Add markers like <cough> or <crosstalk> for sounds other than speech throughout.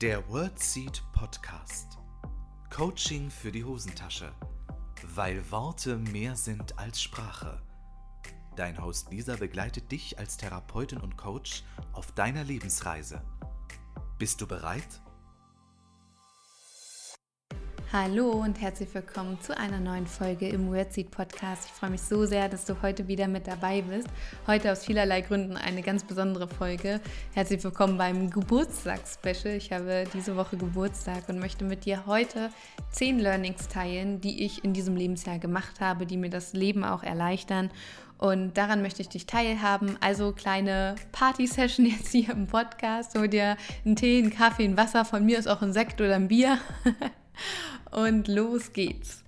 Der WordSeed Podcast. Coaching für die Hosentasche. Weil Worte mehr sind als Sprache. Dein Host Lisa begleitet dich als Therapeutin und Coach auf deiner Lebensreise. Bist du bereit? Hallo und herzlich willkommen zu einer neuen Folge im Wordseed Podcast. Ich freue mich so sehr, dass du heute wieder mit dabei bist. Heute aus vielerlei Gründen eine ganz besondere Folge. Herzlich willkommen beim Geburtstagsspecial. Ich habe diese Woche Geburtstag und möchte mit dir heute zehn Learnings teilen, die ich in diesem Lebensjahr gemacht habe, die mir das Leben auch erleichtern. Und daran möchte ich dich teilhaben. Also kleine Party-Session jetzt hier im Podcast. Hol dir einen Tee, einen Kaffee, ein Wasser, von mir ist auch ein Sekt oder ein Bier. <laughs> Und los geht's.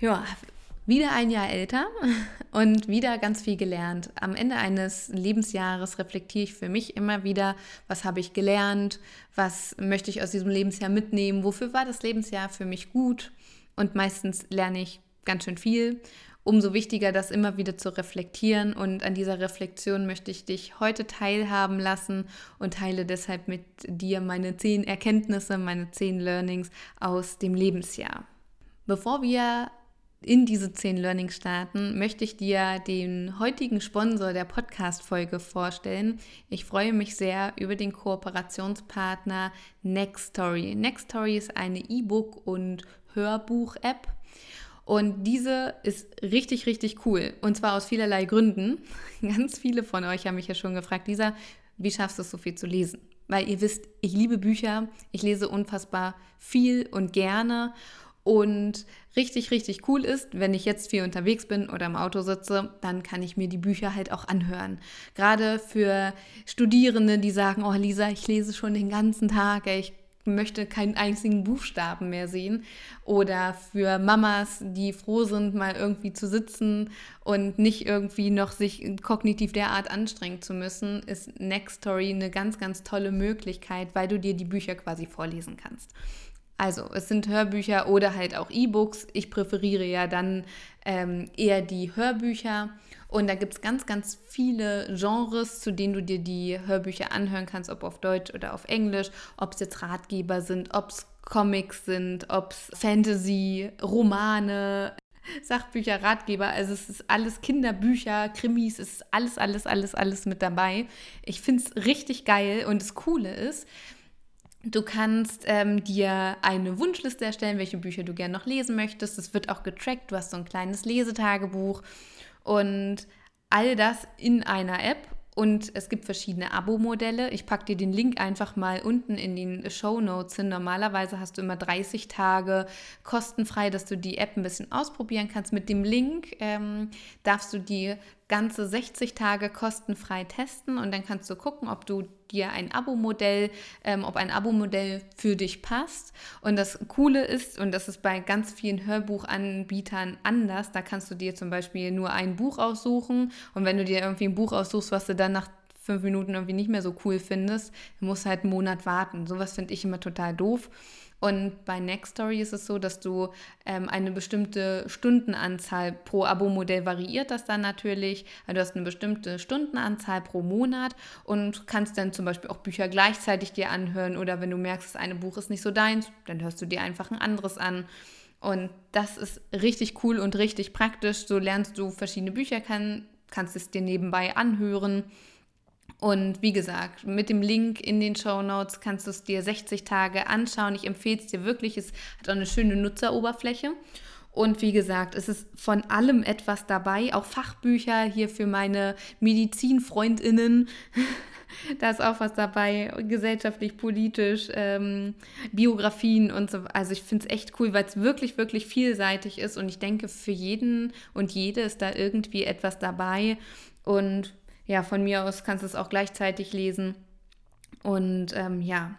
Ja, wieder ein Jahr älter und wieder ganz viel gelernt. Am Ende eines Lebensjahres reflektiere ich für mich immer wieder, was habe ich gelernt, was möchte ich aus diesem Lebensjahr mitnehmen, wofür war das Lebensjahr für mich gut. Und meistens lerne ich ganz schön viel umso wichtiger, das immer wieder zu reflektieren. Und an dieser Reflexion möchte ich dich heute teilhaben lassen und teile deshalb mit dir meine zehn Erkenntnisse, meine zehn Learnings aus dem Lebensjahr. Bevor wir in diese zehn Learnings starten, möchte ich dir den heutigen Sponsor der Podcast-Folge vorstellen. Ich freue mich sehr über den Kooperationspartner Nextory. Nextory ist eine E-Book- und Hörbuch-App und diese ist richtig, richtig cool. Und zwar aus vielerlei Gründen. <laughs> Ganz viele von euch haben mich ja schon gefragt, Lisa, wie schaffst du es so viel zu lesen? Weil ihr wisst, ich liebe Bücher, ich lese unfassbar viel und gerne. Und richtig, richtig cool ist, wenn ich jetzt viel unterwegs bin oder im Auto sitze, dann kann ich mir die Bücher halt auch anhören. Gerade für Studierende, die sagen, oh Lisa, ich lese schon den ganzen Tag, ich möchte keinen einzigen Buchstaben mehr sehen. Oder für Mamas, die froh sind, mal irgendwie zu sitzen und nicht irgendwie noch sich kognitiv derart anstrengen zu müssen, ist Next Story eine ganz, ganz tolle Möglichkeit, weil du dir die Bücher quasi vorlesen kannst. Also es sind Hörbücher oder halt auch E-Books. Ich präferiere ja dann ähm, eher die Hörbücher. Und da gibt es ganz, ganz viele Genres, zu denen du dir die Hörbücher anhören kannst, ob auf Deutsch oder auf Englisch, ob es jetzt Ratgeber sind, ob es Comics sind, ob es Fantasy, Romane, <laughs> Sachbücher, Ratgeber, also es ist alles Kinderbücher, Krimis, es ist alles, alles, alles, alles mit dabei. Ich finde es richtig geil und das Coole ist, Du kannst ähm, dir eine Wunschliste erstellen, welche Bücher du gerne noch lesen möchtest. Es wird auch getrackt. Du hast so ein kleines Lesetagebuch und all das in einer App. Und es gibt verschiedene Abo-Modelle. Ich packe dir den Link einfach mal unten in den Show Notes hin. Normalerweise hast du immer 30 Tage kostenfrei, dass du die App ein bisschen ausprobieren kannst. Mit dem Link ähm, darfst du die ganze 60 Tage kostenfrei testen und dann kannst du gucken, ob du dir ein Abo-Modell, ähm, ob ein Abo-Modell für dich passt. Und das Coole ist, und das ist bei ganz vielen Hörbuchanbietern anders, da kannst du dir zum Beispiel nur ein Buch aussuchen und wenn du dir irgendwie ein Buch aussuchst, was du dann nach fünf Minuten irgendwie nicht mehr so cool findest, musst du halt einen Monat warten. Sowas finde ich immer total doof. Und bei Nextory ist es so, dass du ähm, eine bestimmte Stundenanzahl pro Abo-Modell variiert das dann natürlich. Also du hast eine bestimmte Stundenanzahl pro Monat und kannst dann zum Beispiel auch Bücher gleichzeitig dir anhören oder wenn du merkst, das eine Buch ist nicht so deins, dann hörst du dir einfach ein anderes an. Und das ist richtig cool und richtig praktisch. So lernst du verschiedene Bücher kennen, kannst es dir nebenbei anhören und wie gesagt, mit dem Link in den Show Notes kannst du es dir 60 Tage anschauen. Ich empfehle es dir wirklich. Es hat auch eine schöne Nutzeroberfläche. Und wie gesagt, es ist von allem etwas dabei, auch Fachbücher hier für meine Medizinfreundinnen. <laughs> da ist auch was dabei, gesellschaftlich, politisch, ähm, Biografien und so. Also ich finde es echt cool, weil es wirklich, wirklich vielseitig ist. Und ich denke, für jeden und jede ist da irgendwie etwas dabei. Und ja, von mir aus kannst du es auch gleichzeitig lesen. Und ähm, ja,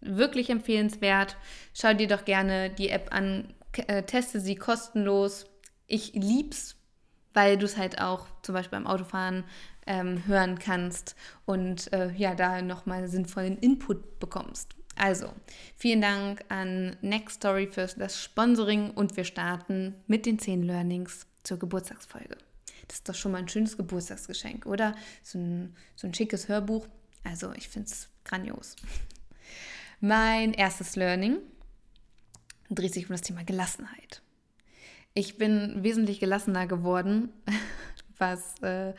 wirklich empfehlenswert. Schau dir doch gerne die App an, äh, teste sie kostenlos. Ich lieb's, weil du es halt auch zum Beispiel beim Autofahren ähm, hören kannst und äh, ja, da nochmal sinnvollen Input bekommst. Also, vielen Dank an Next Story für das Sponsoring und wir starten mit den 10 Learnings zur Geburtstagsfolge. Das ist doch schon mal ein schönes Geburtstagsgeschenk, oder? So ein, so ein schickes Hörbuch. Also ich finde es grandios. Mein erstes Learning dreht sich um das Thema Gelassenheit. Ich bin wesentlich gelassener geworden, <laughs> was äh,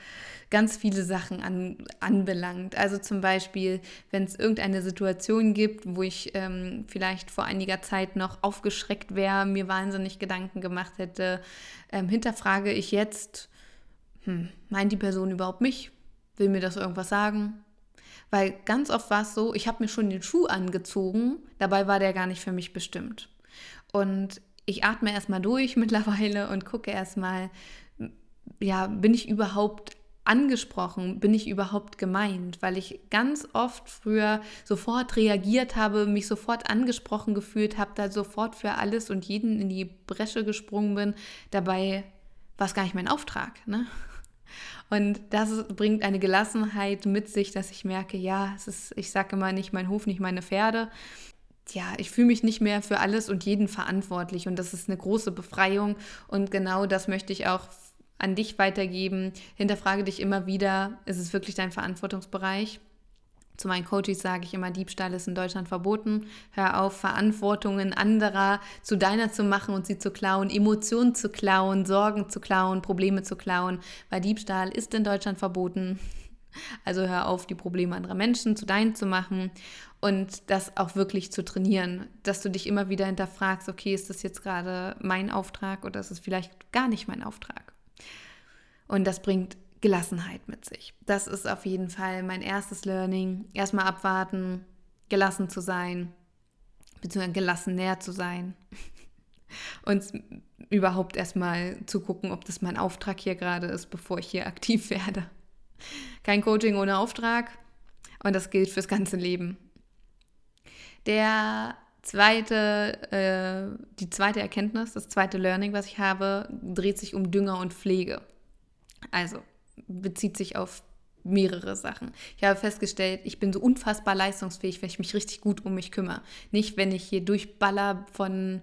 ganz viele Sachen an, anbelangt. Also zum Beispiel, wenn es irgendeine Situation gibt, wo ich ähm, vielleicht vor einiger Zeit noch aufgeschreckt wäre, mir wahnsinnig Gedanken gemacht hätte, ähm, hinterfrage ich jetzt, hm, meint die Person überhaupt mich? Will mir das irgendwas sagen? Weil ganz oft war es so, ich habe mir schon den Schuh angezogen, dabei war der gar nicht für mich bestimmt. Und ich atme erstmal durch <laughs> mittlerweile und gucke erstmal, ja, bin ich überhaupt angesprochen, bin ich überhaupt gemeint, weil ich ganz oft früher sofort reagiert habe, mich sofort angesprochen gefühlt habe, da sofort für alles und jeden in die Bresche gesprungen bin. Dabei war es gar nicht mein Auftrag. Ne? Und das bringt eine Gelassenheit mit sich, dass ich merke, ja, es ist, ich sage immer nicht mein Hof, nicht meine Pferde. Ja, ich fühle mich nicht mehr für alles und jeden verantwortlich und das ist eine große Befreiung und genau das möchte ich auch an dich weitergeben. Hinterfrage dich immer wieder, ist es wirklich dein Verantwortungsbereich? Zu meinen Coaches sage ich immer, Diebstahl ist in Deutschland verboten. Hör auf, Verantwortungen anderer zu deiner zu machen und sie zu klauen, Emotionen zu klauen, Sorgen zu klauen, Probleme zu klauen, weil Diebstahl ist in Deutschland verboten. Also hör auf, die Probleme anderer Menschen zu deinen zu machen und das auch wirklich zu trainieren, dass du dich immer wieder hinterfragst, okay, ist das jetzt gerade mein Auftrag oder ist es vielleicht gar nicht mein Auftrag? Und das bringt Gelassenheit mit sich. Das ist auf jeden Fall mein erstes Learning. Erstmal abwarten, gelassen zu sein, beziehungsweise gelassen näher zu sein. <laughs> Und überhaupt erstmal zu gucken, ob das mein Auftrag hier gerade ist, bevor ich hier <laughs> aktiv werde. Kein Coaching ohne Auftrag. Und das gilt fürs ganze Leben. Der zweite, äh, die zweite Erkenntnis, das zweite Learning, was ich habe, dreht sich um Dünger und Pflege. Also, bezieht sich auf mehrere Sachen. Ich habe festgestellt, ich bin so unfassbar leistungsfähig, wenn ich mich richtig gut um mich kümmere. Nicht, wenn ich hier durchballer von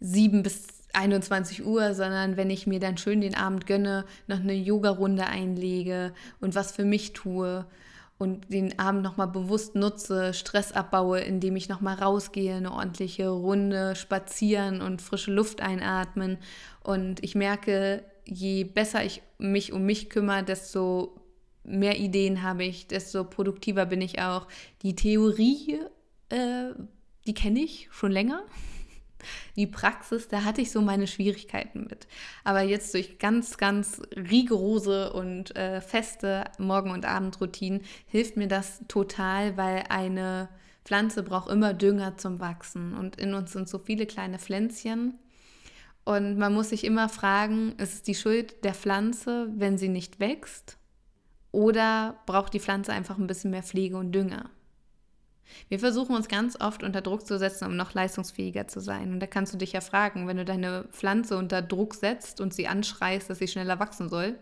7 bis 21 Uhr, sondern wenn ich mir dann schön den Abend gönne, noch eine Yoga-Runde einlege und was für mich tue und den Abend nochmal bewusst nutze, Stress abbaue, indem ich nochmal rausgehe, eine ordentliche Runde spazieren und frische Luft einatmen. Und ich merke, je besser ich mich um mich kümmere, desto mehr Ideen habe ich, desto produktiver bin ich auch. Die Theorie, äh, die kenne ich schon länger. Die Praxis, da hatte ich so meine Schwierigkeiten mit. Aber jetzt durch ganz, ganz rigorose und äh, feste Morgen- und Abendroutinen hilft mir das total, weil eine Pflanze braucht immer Dünger zum Wachsen. Und in uns sind so viele kleine Pflänzchen. Und man muss sich immer fragen, ist es die Schuld der Pflanze, wenn sie nicht wächst? Oder braucht die Pflanze einfach ein bisschen mehr Pflege und Dünger? Wir versuchen uns ganz oft unter Druck zu setzen, um noch leistungsfähiger zu sein. Und da kannst du dich ja fragen, wenn du deine Pflanze unter Druck setzt und sie anschreist, dass sie schneller wachsen soll,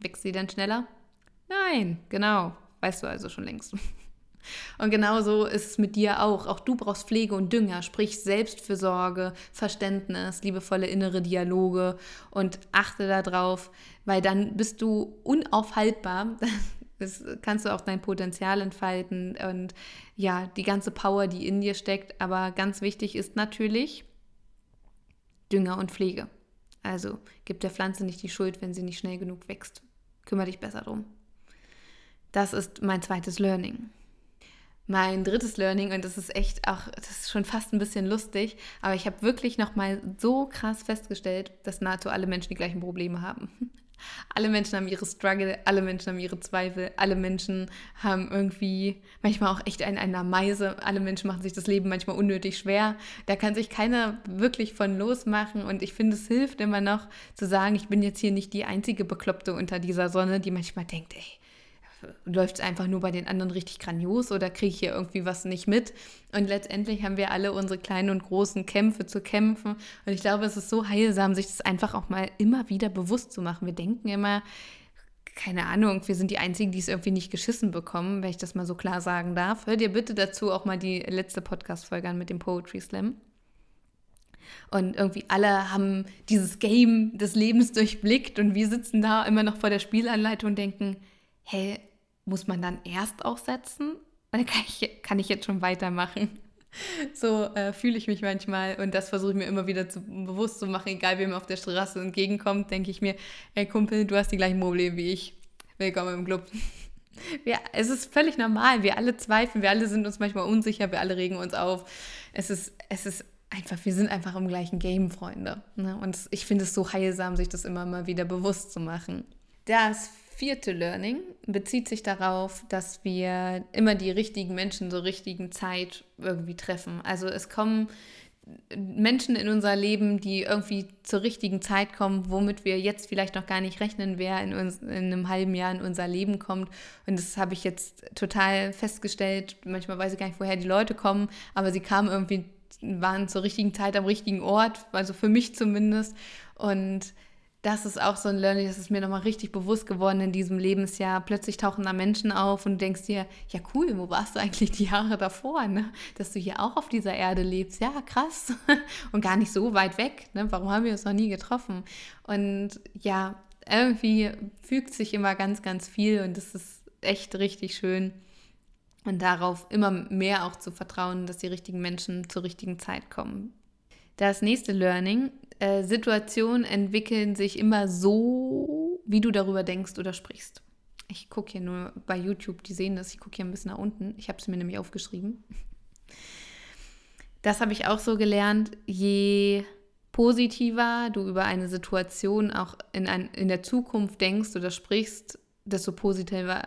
wächst sie dann schneller? Nein, genau, weißt du also schon längst. Und genauso ist es mit dir auch. Auch du brauchst Pflege und Dünger, sprich Selbstfürsorge, Verständnis, liebevolle innere Dialoge und achte darauf, weil dann bist du unaufhaltbar. <laughs> Das kannst du auch dein Potenzial entfalten und ja, die ganze Power, die in dir steckt. Aber ganz wichtig ist natürlich Dünger und Pflege. Also gib der Pflanze nicht die Schuld, wenn sie nicht schnell genug wächst. Kümmere dich besser drum. Das ist mein zweites Learning mein drittes Learning und das ist echt auch, das ist schon fast ein bisschen lustig, aber ich habe wirklich nochmal so krass festgestellt, dass nahezu alle Menschen die gleichen Probleme haben. <laughs> Alle Menschen haben ihre Struggle, alle Menschen haben ihre Zweifel, alle Menschen haben irgendwie manchmal auch echt einen einer Meise, alle Menschen machen sich das Leben manchmal unnötig schwer. Da kann sich keiner wirklich von losmachen und ich finde, es hilft immer noch zu sagen, ich bin jetzt hier nicht die einzige Bekloppte unter dieser Sonne, die manchmal denkt, ey, läuft es einfach nur bei den anderen richtig grandios oder kriege ich hier irgendwie was nicht mit? Und letztendlich haben wir alle unsere kleinen und großen Kämpfe zu kämpfen. Und ich glaube, es ist so heilsam, sich das einfach auch mal immer wieder bewusst zu machen. Wir denken immer, keine Ahnung, wir sind die Einzigen, die es irgendwie nicht geschissen bekommen, wenn ich das mal so klar sagen darf. Hör dir bitte dazu auch mal die letzte Podcast-Folge an mit dem Poetry Slam. Und irgendwie alle haben dieses Game des Lebens durchblickt und wir sitzen da immer noch vor der Spielanleitung und denken, hä, muss man dann erst aufsetzen? Oder kann ich, kann ich jetzt schon weitermachen? <laughs> So äh, fühle ich mich manchmal und das versuche ich mir immer wieder zu, bewusst zu machen, egal wem auf der Straße entgegenkommt, denke ich mir, ey Kumpel, du hast die gleichen Probleme wie ich. Willkommen im Club. <laughs> Wir, es ist völlig normal. Wir alle zweifeln, wir alle sind uns manchmal unsicher, wir alle regen uns auf. Es ist, es ist einfach, wir sind einfach im gleichen Game, Freunde. Ne? Und ich finde es so heilsam, sich das immer mal wieder bewusst zu machen. Das vierte Learning bezieht sich darauf, dass wir immer die richtigen Menschen zur richtigen Zeit irgendwie treffen. Also es kommen Menschen in unser Leben, die irgendwie zur richtigen Zeit kommen, womit wir jetzt vielleicht noch gar nicht rechnen, wer in, uns, in einem halben Jahr in unser Leben kommt. Und das habe ich jetzt total festgestellt. Manchmal weiß ich gar nicht, woher die Leute kommen, aber sie kamen irgendwie, waren zur richtigen Zeit am richtigen Ort, also für mich zumindest. Und das ist auch so ein Learning, das ist mir nochmal richtig bewusst geworden in diesem Lebensjahr. Plötzlich tauchen da Menschen auf und du denkst dir, ja cool, wo warst du eigentlich die Jahre davor, ne? dass du hier auch auf dieser Erde lebst. Ja, krass. <laughs> Und gar nicht so weit weg. Ne? Warum haben wir uns noch nie getroffen? Und ja, irgendwie fügt sich immer ganz, ganz viel und das ist echt richtig schön. Und darauf immer mehr auch zu vertrauen, dass die richtigen Menschen zur richtigen Zeit kommen. Das nächste Learning äh, Situationen entwickeln sich immer so, wie du darüber denkst oder sprichst. Ich gucke hier nur bei YouTube, die sehen das, ich gucke hier ein bisschen nach unten. Ich habe es mir nämlich aufgeschrieben. Das habe ich auch so gelernt, je positiver du über eine Situation auch in, ein, in der Zukunft denkst oder sprichst, desto positiver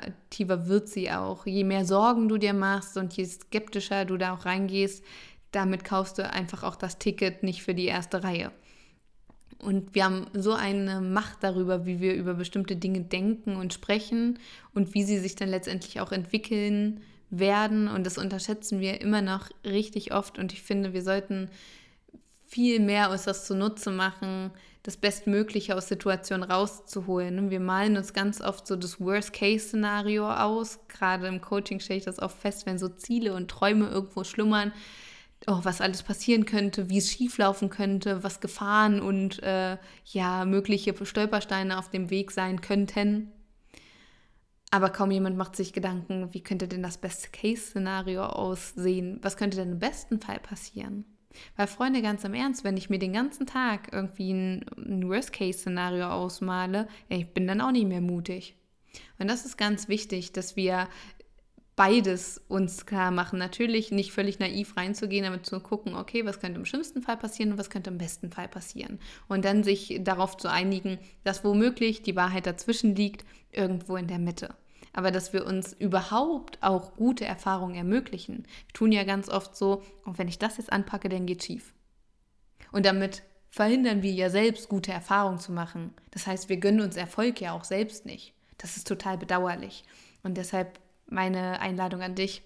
wird sie auch. Je mehr Sorgen du dir machst und je skeptischer du da auch reingehst, damit kaufst du einfach auch das Ticket nicht für die erste Reihe. Und wir haben so eine Macht darüber, wie wir über bestimmte Dinge denken und sprechen und wie sie sich dann letztendlich auch entwickeln werden. Und das unterschätzen wir immer noch richtig oft. Und ich finde, wir sollten viel mehr aus das zunutze machen, das Bestmögliche aus Situationen rauszuholen. Wir malen uns ganz oft so das Worst-Case-Szenario aus. Gerade im Coaching stelle ich das oft fest, wenn so Ziele und Träume irgendwo schlummern, oh, was alles passieren könnte, wie es schieflaufen könnte, was Gefahren und äh, ja, mögliche Stolpersteine auf dem Weg sein könnten. Aber kaum jemand macht sich Gedanken, wie könnte denn das Best-Case-Szenario aussehen? Was könnte denn im besten Fall passieren? Weil, Freunde, ganz im Ernst, wenn ich mir den ganzen Tag irgendwie ein, ein Worst-Case-Szenario ausmale, ich bin dann auch nicht mehr mutig. Und das ist ganz wichtig, dass wir beides uns klar machen. Natürlich nicht völlig naiv reinzugehen, aber zu gucken, okay, was könnte im schlimmsten Fall passieren und was könnte im besten Fall passieren. Und dann sich darauf zu einigen, dass womöglich die Wahrheit dazwischen liegt, irgendwo in der Mitte. Aber dass wir uns überhaupt auch gute Erfahrungen ermöglichen. Wir tun ja ganz oft so, und wenn ich das jetzt anpacke, dann geht schief. Und damit verhindern wir ja selbst gute Erfahrungen zu machen. Das heißt, wir gönnen uns Erfolg ja auch selbst nicht. Das ist total bedauerlich. Und deshalb meine Einladung an dich,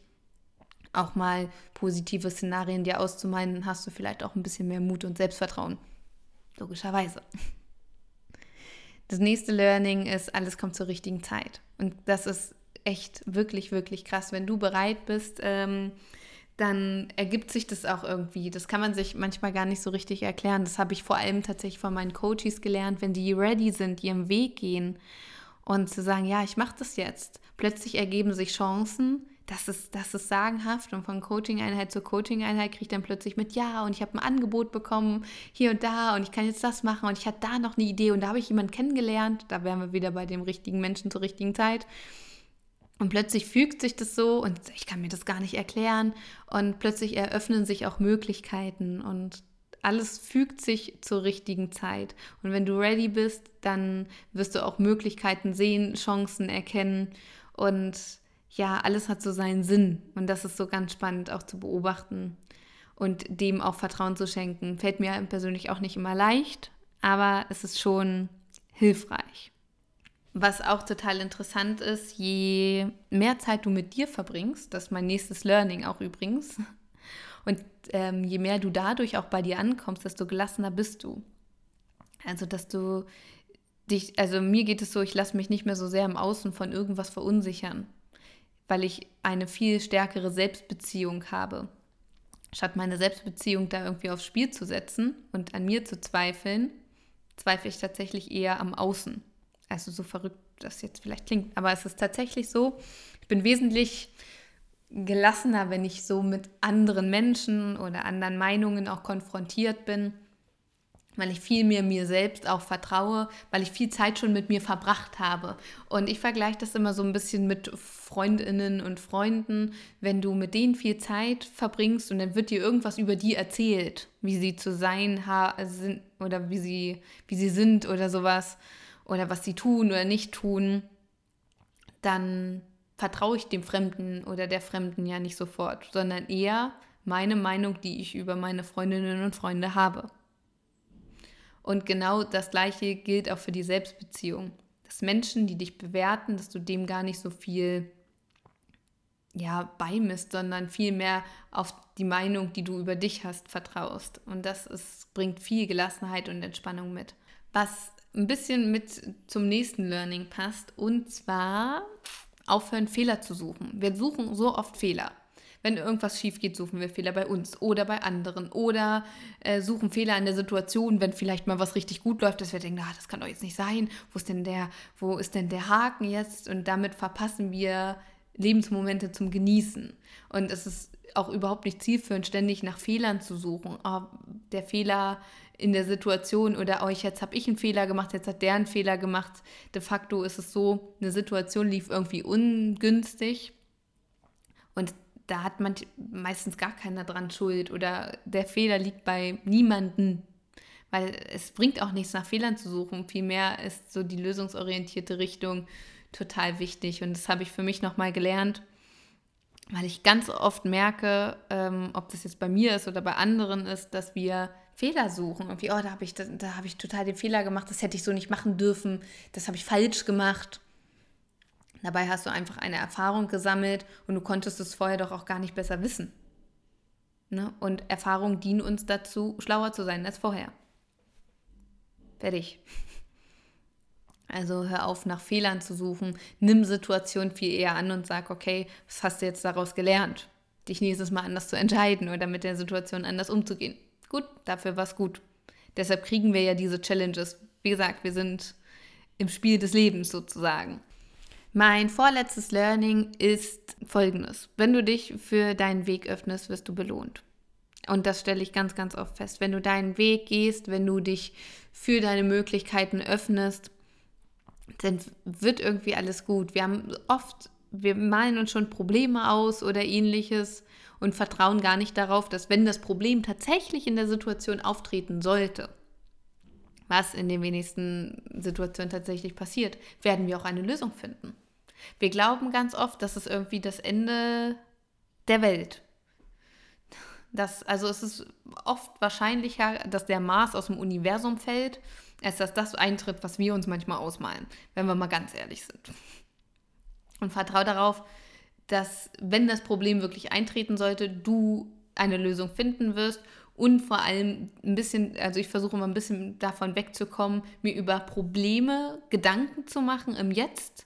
auch mal positive Szenarien dir auszumalen, hast du vielleicht auch ein bisschen mehr Mut und Selbstvertrauen. Logischerweise. Das nächste Learning ist, alles kommt zur richtigen Zeit. Und das ist echt wirklich, wirklich krass. Wenn du bereit bist, ähm, dann ergibt sich das auch irgendwie. Das kann man sich manchmal gar nicht so richtig erklären. Das habe ich vor allem tatsächlich von meinen Coaches gelernt, wenn die ready sind, ihren Weg gehen und zu sagen, ja, ich mache das jetzt. Plötzlich ergeben sich Chancen. Das ist, das ist sagenhaft und von Coaching-Einheit zu Coaching-Einheit kriege ich dann plötzlich mit, ja, und ich habe ein Angebot bekommen hier und da und ich kann jetzt das machen und ich hatte da noch eine Idee und da habe ich jemanden kennengelernt. Da wären wir wieder bei dem richtigen Menschen zur richtigen Zeit. Und plötzlich fügt sich das so und ich kann mir das gar nicht erklären. Und plötzlich eröffnen sich auch Möglichkeiten und alles fügt sich zur richtigen Zeit. Und wenn du ready bist, dann wirst du auch Möglichkeiten sehen, Chancen erkennen. Und ja, alles hat so seinen Sinn. Und das ist so ganz spannend auch zu beobachten und dem auch Vertrauen zu schenken. Fällt mir persönlich auch nicht immer leicht, aber es ist schon hilfreich. Was auch total interessant ist, je mehr Zeit du mit dir verbringst, das ist mein nächstes Learning auch übrigens, und ähm, je mehr du dadurch auch bei dir ankommst, desto gelassener bist du. Also, dass du dich, also mir geht es so, ich lasse mich nicht mehr so sehr im Außen von irgendwas verunsichern, weil ich eine viel stärkere Selbstbeziehung habe. statt meine Selbstbeziehung da irgendwie aufs Spiel zu setzen und an mir zu zweifeln, zweifle ich tatsächlich eher am Außen. Also so verrückt das jetzt vielleicht klingt, aber es ist tatsächlich so, ich bin wesentlich gelassener, wenn ich so mit anderen Menschen oder anderen Meinungen auch konfrontiert bin, weil ich viel mehr mir selbst auch vertraue, weil ich viel Zeit schon mit mir verbracht habe. Und ich vergleiche das immer so ein bisschen mit Freundinnen und Freunden, wenn du mit denen viel Zeit verbringst und dann wird dir irgendwas über die erzählt, wie sie zu sein sind oder wie sie, wie sie sind oder sowas oder was sie tun oder nicht tun, dann vertraue ich dem Fremden oder der Fremden ja nicht sofort, sondern eher meine Meinung, die ich über meine Freundinnen und Freunde habe. Und genau das Gleiche gilt auch für die Selbstbeziehung. Dass Menschen, die dich bewerten, dass du dem gar nicht so viel ja, beimisst, sondern vielmehr auf die Meinung, die du über dich hast, vertraust. Und das ist, bringt viel Gelassenheit und Entspannung mit. Was ein bisschen mit zum nächsten Learning passt, und zwar aufhören, Fehler zu suchen. Wir suchen so oft Fehler. Wenn irgendwas schief geht, suchen wir Fehler bei uns oder bei anderen oder äh, suchen Fehler in der Situation, wenn vielleicht mal was richtig gut läuft, dass wir denken, ah, das kann doch jetzt nicht sein. Wo ist denn der, wo ist denn der Haken jetzt? Und damit verpassen wir Lebensmomente zum Genießen. Und es ist auch überhaupt nicht zielführend, ständig nach Fehlern zu suchen. Oh, der Fehler in der Situation oder euch, oh, jetzt habe ich einen Fehler gemacht, jetzt hat der einen Fehler gemacht. De facto ist es so, eine Situation lief irgendwie ungünstig und da hat man meistens gar keiner dran Schuld oder der Fehler liegt bei niemanden, weil es bringt auch nichts nach Fehlern zu suchen. Vielmehr ist so die lösungsorientierte Richtung total wichtig und das habe ich für mich nochmal gelernt weil ich ganz oft merke, ähm, ob das jetzt bei mir ist oder bei anderen ist, dass wir Fehler suchen. Irgendwie, oh, da habe ich, da, da habe ich total den Fehler gemacht, das hätte ich so nicht machen dürfen, das habe ich falsch gemacht. Dabei hast du einfach eine Erfahrung gesammelt und du konntest es vorher doch auch gar nicht besser wissen. Ne? Und Erfahrungen dienen uns dazu, schlauer zu sein als vorher. Fertig. Also hör auf, nach Fehlern zu suchen. Nimm Situationen viel eher an und sag, okay, was hast du jetzt daraus gelernt? Dich nächstes Mal anders zu entscheiden oder mit der Situation anders umzugehen. Gut, dafür war es gut. Deshalb kriegen wir ja diese Challenges. Wie gesagt, wir sind im Spiel des Lebens sozusagen. Mein vorletztes Learning ist folgendes. Wenn du dich für deinen Weg öffnest, wirst du belohnt. Und das stelle ich ganz, ganz oft fest. Wenn du deinen Weg gehst, wenn du dich für deine Möglichkeiten öffnest, dann wird irgendwie alles gut. Wir haben oft, wir malen uns schon Probleme aus oder ähnliches und vertrauen gar nicht darauf, dass wenn das Problem tatsächlich in der Situation auftreten sollte, was in den wenigsten Situationen tatsächlich passiert, werden wir auch eine Lösung finden. Wir glauben ganz oft, dass es irgendwie das Ende der Welt. Das, also es ist oft wahrscheinlicher, dass der Mars aus dem Universum fällt, als dass das eintritt, was wir uns manchmal ausmalen, wenn wir mal ganz ehrlich sind. Und vertraue darauf, dass, wenn das Problem wirklich eintreten sollte, du eine Lösung finden wirst und vor allem ein bisschen, also ich versuche immer ein bisschen davon wegzukommen, mir über Probleme Gedanken zu machen im Jetzt,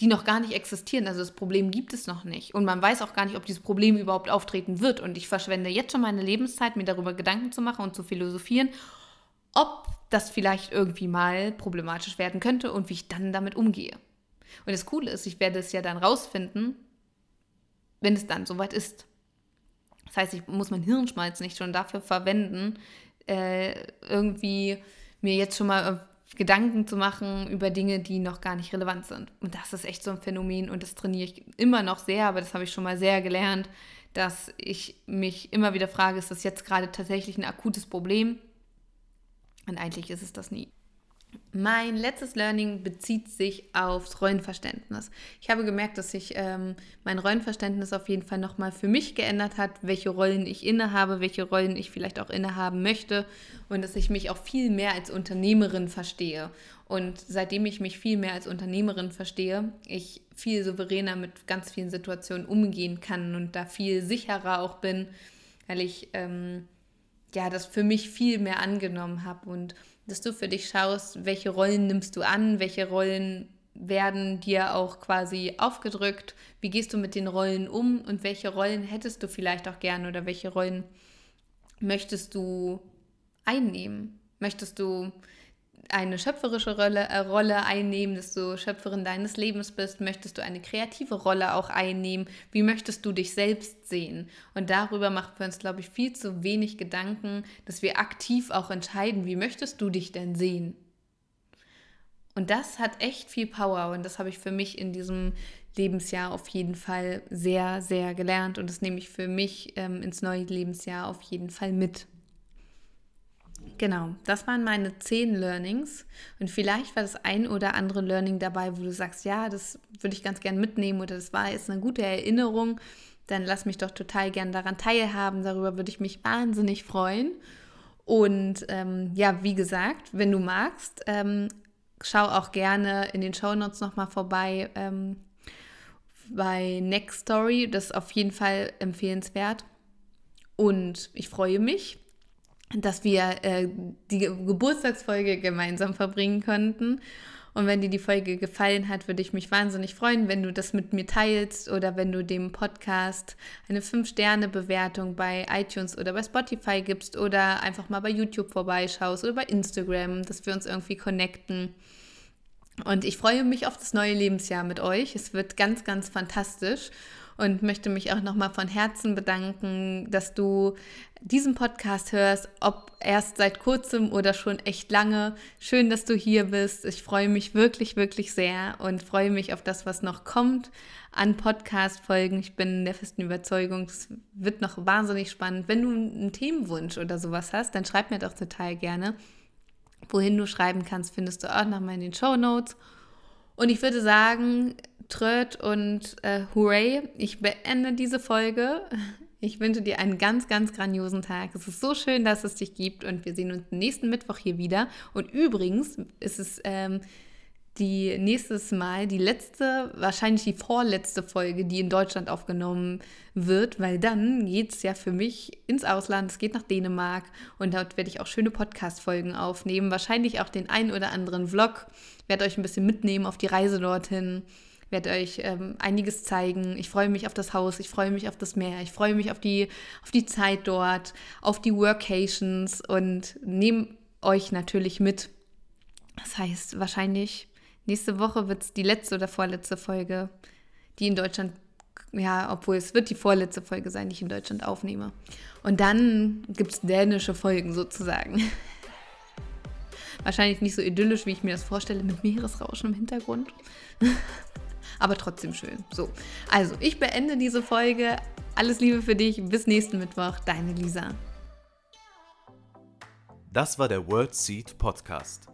die noch gar nicht existieren. Also das Problem gibt es noch nicht. Und man weiß auch gar nicht, ob dieses Problem überhaupt auftreten wird. Und ich verschwende jetzt schon meine Lebenszeit, mir darüber Gedanken zu machen und zu philosophieren, ob das vielleicht irgendwie mal problematisch werden könnte und wie ich dann damit umgehe. Und das Coole ist, ich werde es ja dann rausfinden, wenn es dann soweit ist. Das heißt, ich muss mein Hirnschmalz nicht schon dafür verwenden, äh, irgendwie mir jetzt schon mal äh, Gedanken zu machen über Dinge, die noch gar nicht relevant sind. Und das ist echt so ein Phänomen und das trainiere ich immer noch sehr, aber das habe ich schon mal sehr gelernt, dass ich mich immer wieder frage, ist das jetzt gerade tatsächlich ein akutes Problem? Und eigentlich ist es das nie. Mein letztes Learning bezieht sich aufs Rollenverständnis. Ich habe gemerkt, dass sich ähm, mein Rollenverständnis auf jeden Fall nochmal für mich geändert hat, welche Rollen ich innehabe, welche Rollen ich vielleicht auch innehaben möchte und dass ich mich auch viel mehr als Unternehmerin verstehe. Und seitdem ich mich viel mehr als Unternehmerin verstehe, ich viel souveräner mit ganz vielen Situationen umgehen kann und da viel sicherer auch bin, weil ich ähm, ja, das für mich viel mehr angenommen habe und dass du für dich schaust, welche Rollen nimmst du an, welche Rollen werden dir auch quasi aufgedrückt. Wie gehst du mit den Rollen um und welche Rollen hättest du vielleicht auch gerne oder welche Rollen möchtest du einnehmen? Möchtest du eine schöpferische Rolle, äh, Rolle einnehmen, dass du Schöpferin deines Lebens bist? Möchtest du eine kreative Rolle auch einnehmen? Wie möchtest du dich selbst sehen? Und darüber machen wir uns, glaube ich, viel zu wenig Gedanken, dass wir aktiv auch entscheiden, wie möchtest du dich denn sehen? Und das hat echt viel Power und das habe ich für mich in diesem Lebensjahr auf jeden Fall sehr, sehr gelernt und das nehme ich für mich ähm, ins neue Lebensjahr auf jeden Fall mit. Genau, das waren meine zehn Learnings. Und vielleicht war das ein oder andere Learning dabei, wo du sagst, ja, das würde ich ganz gern mitnehmen oder das war jetzt eine gute Erinnerung. Dann lass mich doch total gern daran teilhaben. Darüber würde ich mich wahnsinnig freuen. Und ähm, ja, wie gesagt, wenn du magst, ähm, schau auch gerne in den Show Notes nochmal vorbei ähm, bei Next Story. Das ist auf jeden Fall empfehlenswert. Und ich freue mich, dass wir äh, die Geburtstagsfolge gemeinsam verbringen konnten. Und wenn dir die Folge gefallen hat, würde ich mich wahnsinnig freuen, wenn du das mit mir teilst oder wenn du dem Podcast eine 5-Sterne-Bewertung bei iTunes oder bei Spotify gibst oder einfach mal bei YouTube vorbeischaust oder bei Instagram, dass wir uns irgendwie connecten. Und ich freue mich auf das neue Lebensjahr mit euch. Es wird ganz, ganz fantastisch und möchte mich auch nochmal von Herzen bedanken, dass du diesen Podcast hörst, ob erst seit kurzem oder schon echt lange. Schön, dass du hier bist. Ich freue mich wirklich, wirklich sehr und freue mich auf das, was noch kommt an Podcast-Folgen. Ich bin der festen Überzeugung, es wird noch wahnsinnig spannend. Wenn du einen Themenwunsch oder sowas hast, dann schreib mir doch total gerne. Wohin du schreiben kannst, findest du auch nochmal in den Show Notes. Und ich würde sagen, Tröd und äh, Hooray, ich beende diese Folge. Ich wünsche dir einen ganz, ganz grandiosen Tag. Es ist so schön, dass es dich gibt und wir sehen uns nächsten Mittwoch hier wieder. Und übrigens ist es ähm, die nächstes Mal die letzte, wahrscheinlich die vorletzte Folge, die in Deutschland aufgenommen wird, weil dann geht es ja für mich ins Ausland, es geht nach Dänemark und dort werde ich auch schöne Podcast-Folgen aufnehmen, wahrscheinlich auch den einen oder anderen Vlog, werde euch ein bisschen mitnehmen auf die Reise dorthin werde euch ähm, einiges zeigen. Ich freue mich auf das Haus, ich freue mich auf das Meer, ich freue mich auf die, auf die Zeit dort, auf die Workations und nehme euch natürlich mit. Das heißt, wahrscheinlich nächste Woche wird es die letzte oder vorletzte Folge, die in Deutschland, ja, obwohl es wird die vorletzte Folge sein, die ich in Deutschland aufnehme. Und dann gibt es dänische Folgen sozusagen. <laughs> Wahrscheinlich nicht so idyllisch, wie ich mir das vorstelle, mit Meeresrauschen im Hintergrund <laughs> aber trotzdem schön. So, also ich beende diese Folge. Alles Liebe für dich. Bis nächsten Mittwoch. Deine Lisa. Das war der World Seed Podcast.